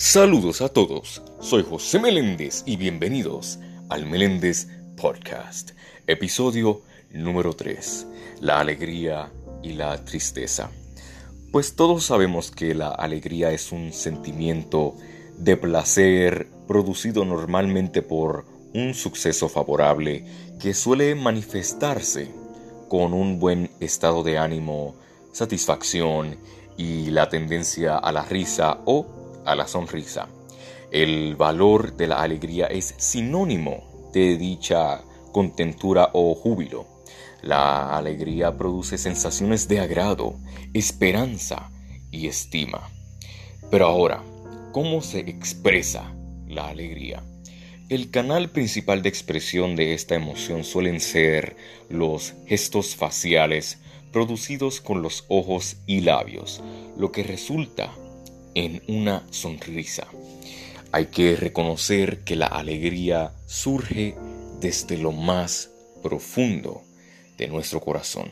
Saludos a todos, soy José Meléndez y bienvenidos al Meléndez Podcast, episodio número 3, la alegría y la tristeza. Pues todos sabemos que la alegría es un sentimiento de placer producido normalmente por un suceso favorable que suele manifestarse con un buen estado de ánimo, satisfacción y la tendencia a la risa o a la sonrisa. El valor de la alegría es sinónimo de dicha contentura o júbilo. La alegría produce sensaciones de agrado, esperanza y estima. Pero ahora, ¿cómo se expresa la alegría? El canal principal de expresión de esta emoción suelen ser los gestos faciales producidos con los ojos y labios, lo que resulta en una sonrisa. Hay que reconocer que la alegría surge desde lo más profundo de nuestro corazón.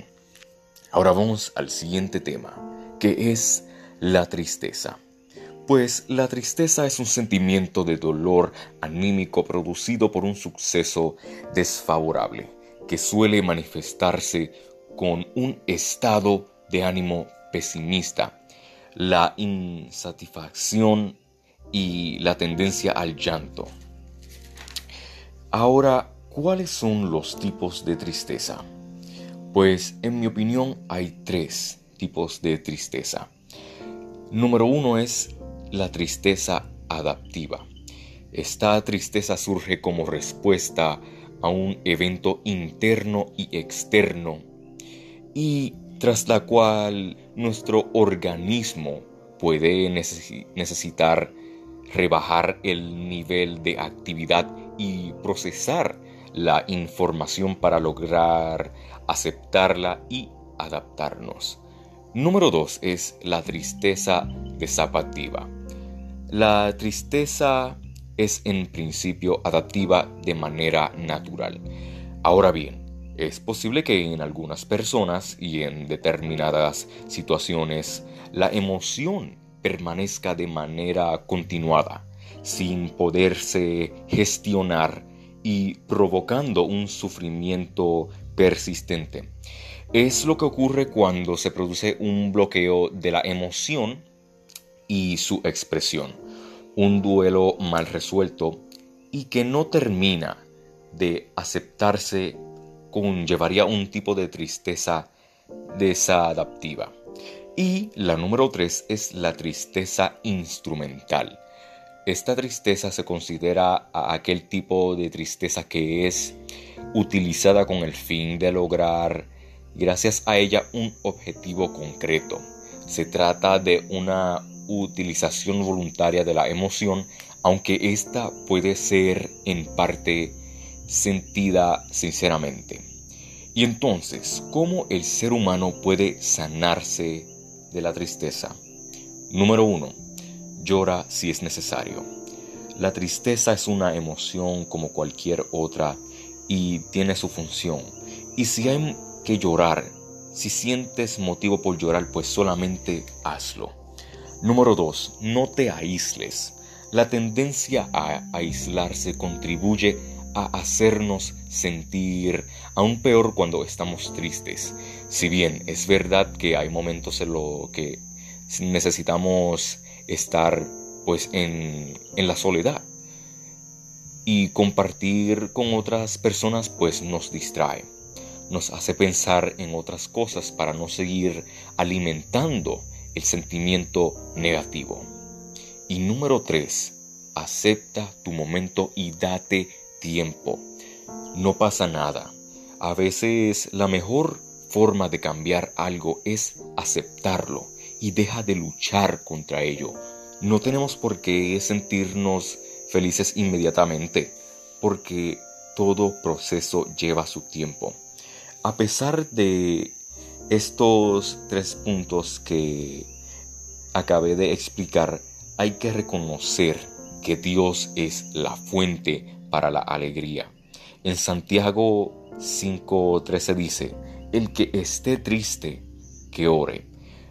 Ahora vamos al siguiente tema, que es la tristeza. Pues la tristeza es un sentimiento de dolor anímico producido por un suceso desfavorable, que suele manifestarse con un estado de ánimo pesimista la insatisfacción y la tendencia al llanto. Ahora, ¿cuáles son los tipos de tristeza? Pues en mi opinión hay tres tipos de tristeza. Número uno es la tristeza adaptiva. Esta tristeza surge como respuesta a un evento interno y externo y tras la cual nuestro organismo puede necesitar rebajar el nivel de actividad y procesar la información para lograr aceptarla y adaptarnos. Número 2 es la tristeza desadaptiva. La tristeza es en principio adaptiva de manera natural. Ahora bien, es posible que en algunas personas y en determinadas situaciones la emoción permanezca de manera continuada, sin poderse gestionar y provocando un sufrimiento persistente. Es lo que ocurre cuando se produce un bloqueo de la emoción y su expresión, un duelo mal resuelto y que no termina de aceptarse conllevaría un tipo de tristeza desadaptiva. Y la número tres es la tristeza instrumental. Esta tristeza se considera a aquel tipo de tristeza que es utilizada con el fin de lograr, gracias a ella, un objetivo concreto. Se trata de una utilización voluntaria de la emoción, aunque esta puede ser en parte sentida sinceramente. Y entonces, ¿cómo el ser humano puede sanarse de la tristeza? Número uno, llora si es necesario. La tristeza es una emoción como cualquier otra y tiene su función. Y si hay que llorar, si sientes motivo por llorar, pues solamente hazlo. Número dos, no te aísles. La tendencia a aislarse contribuye a hacernos sentir aún peor cuando estamos tristes. Si bien es verdad que hay momentos en los que necesitamos estar pues en, en la soledad y compartir con otras personas pues nos distrae, nos hace pensar en otras cosas para no seguir alimentando el sentimiento negativo. Y número 3, acepta tu momento y date tiempo. No pasa nada. A veces la mejor forma de cambiar algo es aceptarlo y deja de luchar contra ello. No tenemos por qué sentirnos felices inmediatamente, porque todo proceso lleva su tiempo. A pesar de estos tres puntos que acabé de explicar, hay que reconocer que Dios es la fuente para la alegría. En Santiago 5:13 dice, el que esté triste, que ore.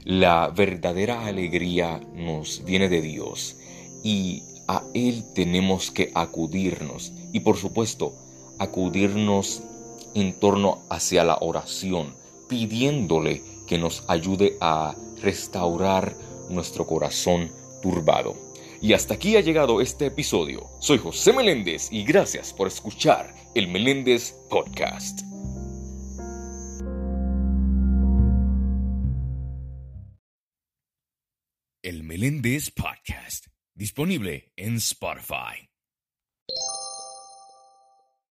La verdadera alegría nos viene de Dios y a Él tenemos que acudirnos. Y por supuesto, acudirnos en torno hacia la oración, pidiéndole que nos ayude a restaurar nuestro corazón turbado. Y hasta aquí ha llegado este episodio. Soy José Meléndez y gracias por escuchar el Meléndez Podcast. El Meléndez Podcast, disponible en Spotify.